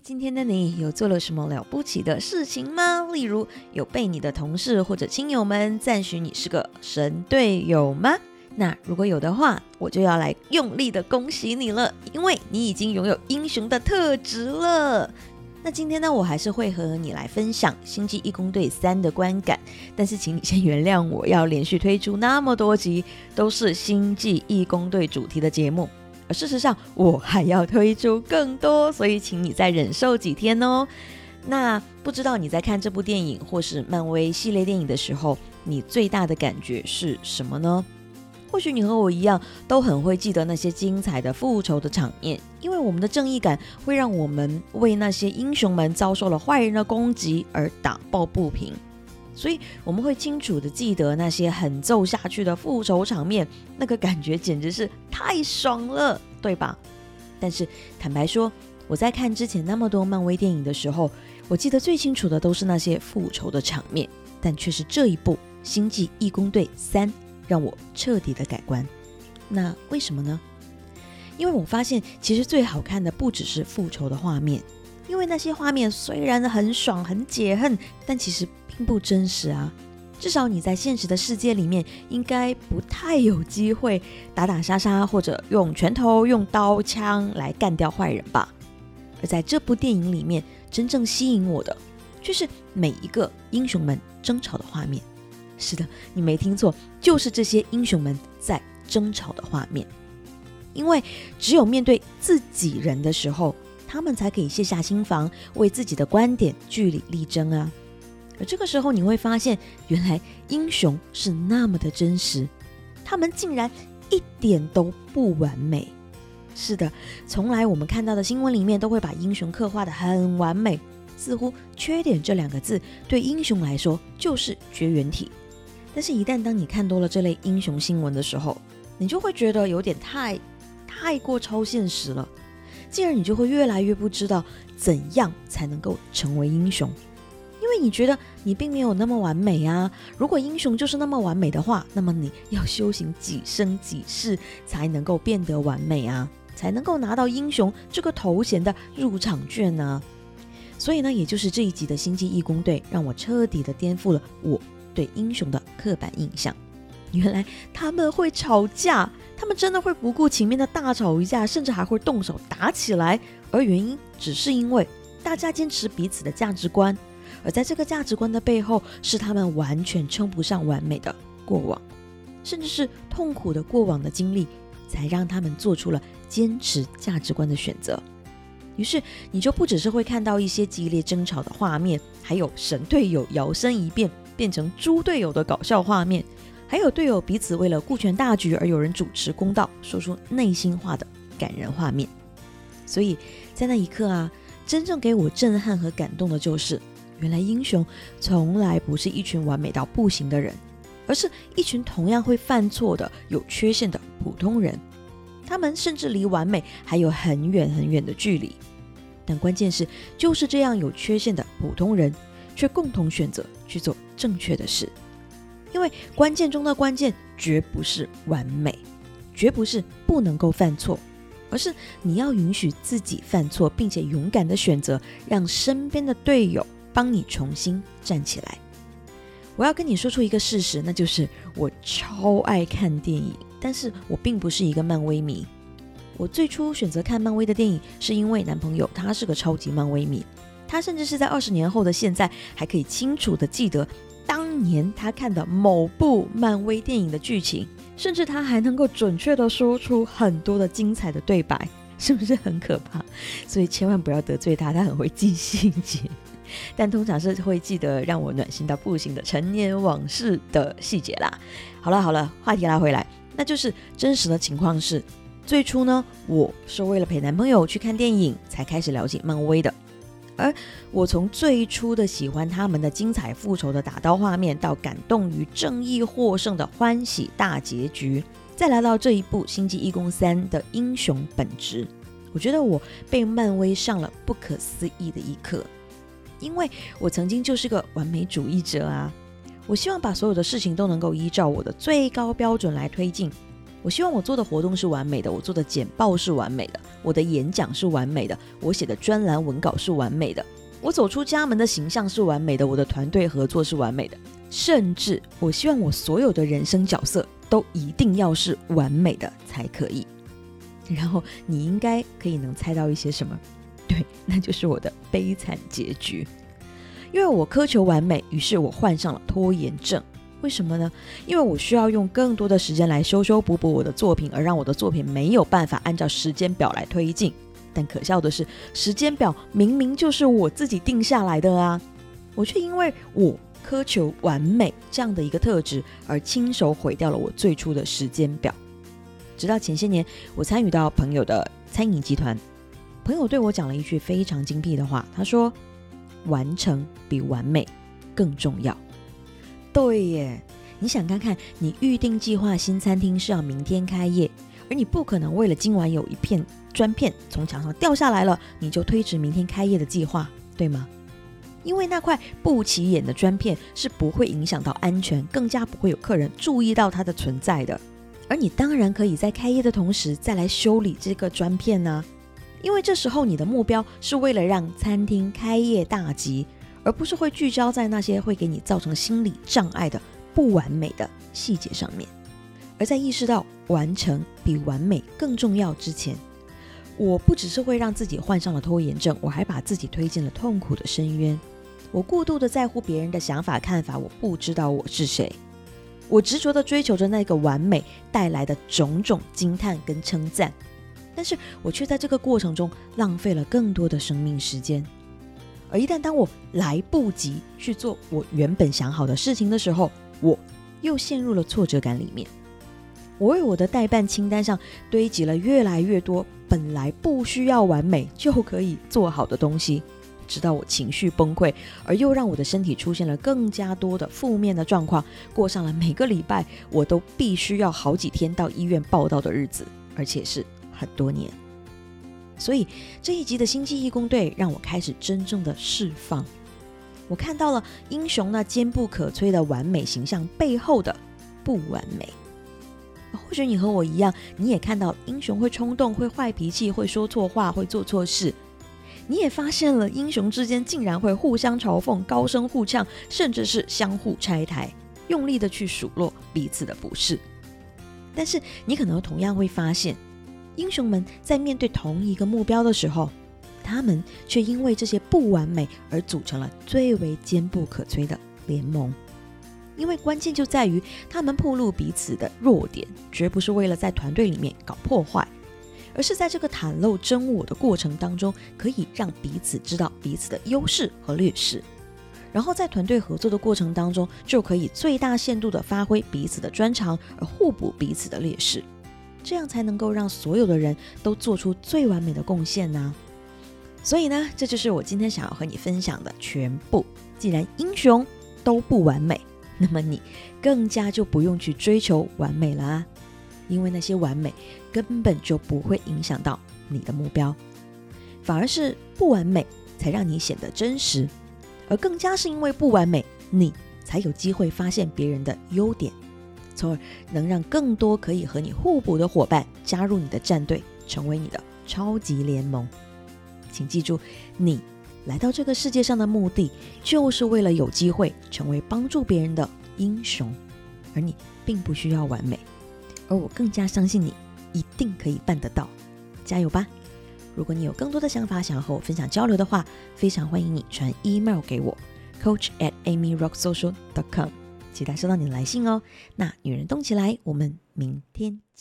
今天的你有做了什么了不起的事情吗？例如，有被你的同事或者亲友们赞许你是个神队友吗？那如果有的话，我就要来用力的恭喜你了，因为你已经拥有英雄的特质了。那今天呢，我还是会和你来分享《星际义工队三》的观感，但是请你先原谅我要连续推出那么多集都是《星际义工队》主题的节目。事实上，我还要推出更多，所以请你再忍受几天哦。那不知道你在看这部电影或是漫威系列电影的时候，你最大的感觉是什么呢？或许你和我一样，都很会记得那些精彩的复仇的场面，因为我们的正义感会让我们为那些英雄们遭受了坏人的攻击而打抱不平。所以我们会清楚的记得那些狠揍下去的复仇场面，那个感觉简直是太爽了，对吧？但是坦白说，我在看之前那么多漫威电影的时候，我记得最清楚的都是那些复仇的场面，但却是这一部《星际义工队三》让我彻底的改观。那为什么呢？因为我发现其实最好看的不只是复仇的画面，因为那些画面虽然很爽很解恨，但其实。并不真实啊！至少你在现实的世界里面，应该不太有机会打打杀杀，或者用拳头、用刀枪来干掉坏人吧。而在这部电影里面，真正吸引我的，却是每一个英雄们争吵的画面。是的，你没听错，就是这些英雄们在争吵的画面。因为只有面对自己人的时候，他们才可以卸下心防，为自己的观点据理力争啊。而这个时候，你会发现，原来英雄是那么的真实，他们竟然一点都不完美。是的，从来我们看到的新闻里面都会把英雄刻画的很完美，似乎缺点这两个字对英雄来说就是绝缘体。但是，一旦当你看多了这类英雄新闻的时候，你就会觉得有点太太过超现实了，进而你就会越来越不知道怎样才能够成为英雄。因为你觉得你并没有那么完美啊！如果英雄就是那么完美的话，那么你要修行几生几世才能够变得完美啊？才能够拿到英雄这个头衔的入场券呢？所以呢，也就是这一集的星际义工队，让我彻底的颠覆了我对英雄的刻板印象。原来他们会吵架，他们真的会不顾情面的大吵一架，甚至还会动手打起来，而原因只是因为大家坚持彼此的价值观。而在这个价值观的背后，是他们完全称不上完美的过往，甚至是痛苦的过往的经历，才让他们做出了坚持价值观的选择。于是，你就不只是会看到一些激烈争吵的画面，还有神队友摇身一变变成猪队友的搞笑画面，还有队友彼此为了顾全大局而有人主持公道，说出内心话的感人画面。所以在那一刻啊，真正给我震撼和感动的就是。原来英雄从来不是一群完美到不行的人，而是一群同样会犯错的、有缺陷的普通人。他们甚至离完美还有很远很远的距离。但关键是，就是这样有缺陷的普通人，却共同选择去做正确的事。因为关键中的关键，绝不是完美，绝不是不能够犯错，而是你要允许自己犯错，并且勇敢的选择，让身边的队友。帮你重新站起来。我要跟你说出一个事实，那就是我超爱看电影，但是我并不是一个漫威迷。我最初选择看漫威的电影，是因为男朋友他是个超级漫威迷，他甚至是在二十年后的现在还可以清楚的记得当年他看的某部漫威电影的剧情，甚至他还能够准确的说出很多的精彩的对白，是不是很可怕？所以千万不要得罪他，他很会记细节。但通常是会记得让我暖心到不行的陈年往事的细节啦。好了好了，话题拉回来，那就是真实的情况是，最初呢，我是为了陪男朋友去看电影才开始了解漫威的。而我从最初的喜欢他们的精彩复仇的打刀画面，到感动于正义获胜的欢喜大结局，再来到这一部《星际义工三》的英雄本质，我觉得我被漫威上了不可思议的一课。因为我曾经就是个完美主义者啊，我希望把所有的事情都能够依照我的最高标准来推进，我希望我做的活动是完美的，我做的简报是完美的，我的演讲是完美的，我写的专栏文稿是完美的，我走出家门的形象是完美的，我的团队合作是完美的，甚至我希望我所有的人生角色都一定要是完美的才可以。然后你应该可以能猜到一些什么？对，那就是我的悲惨结局。因为我苛求完美，于是我患上了拖延症。为什么呢？因为我需要用更多的时间来修修补补我的作品，而让我的作品没有办法按照时间表来推进。但可笑的是，时间表明明就是我自己定下来的啊！我却因为我苛求完美这样的一个特质，而亲手毁掉了我最初的时间表。直到前些年，我参与到朋友的餐饮集团，朋友对我讲了一句非常精辟的话，他说：“完成比完美更重要。”对耶，你想看看，你预定计划新餐厅是要明天开业，而你不可能为了今晚有一片砖片从墙上掉下来了，你就推迟明天开业的计划，对吗？因为那块不起眼的砖片是不会影响到安全，更加不会有客人注意到它的存在的。而你当然可以在开业的同时再来修理这个砖片呢，因为这时候你的目标是为了让餐厅开业大吉。而不是会聚焦在那些会给你造成心理障碍的不完美的细节上面，而在意识到完成比完美更重要之前，我不只是会让自己患上了拖延症，我还把自己推进了痛苦的深渊。我过度的在乎别人的想法看法，我不知道我是谁，我执着的追求着那个完美带来的种种惊叹跟称赞，但是我却在这个过程中浪费了更多的生命时间。而一旦当我来不及去做我原本想好的事情的时候，我又陷入了挫折感里面。我为我的代办清单上堆积了越来越多本来不需要完美就可以做好的东西，直到我情绪崩溃，而又让我的身体出现了更加多的负面的状况，过上了每个礼拜我都必须要好几天到医院报道的日子，而且是很多年。所以这一集的星际义工队让我开始真正的释放，我看到了英雄那坚不可摧的完美形象背后的不完美。或许你和我一样，你也看到英雄会冲动、会坏脾气、会说错话、会做错事。你也发现了英雄之间竟然会互相嘲讽、高声互呛，甚至是相互拆台，用力的去数落彼此的不是。但是你可能同样会发现。英雄们在面对同一个目标的时候，他们却因为这些不完美而组成了最为坚不可摧的联盟。因为关键就在于他们暴露彼此的弱点，绝不是为了在团队里面搞破坏，而是在这个袒露真我的过程当中，可以让彼此知道彼此的优势和劣势，然后在团队合作的过程当中，就可以最大限度的发挥彼此的专长，而互补彼此的劣势。这样才能够让所有的人都做出最完美的贡献呢。所以呢，这就是我今天想要和你分享的全部。既然英雄都不完美，那么你更加就不用去追求完美了啊，因为那些完美根本就不会影响到你的目标，反而是不完美才让你显得真实，而更加是因为不完美，你才有机会发现别人的优点。从而能让更多可以和你互补的伙伴加入你的战队，成为你的超级联盟。请记住，你来到这个世界上的目的，就是为了有机会成为帮助别人的英雄。而你并不需要完美，而我更加相信你一定可以办得到。加油吧！如果你有更多的想法想要和我分享交流的话，非常欢迎你传 email 给我，coach at amyrocksocial.com。期待收到你的来信哦！那女人动起来，我们明天见。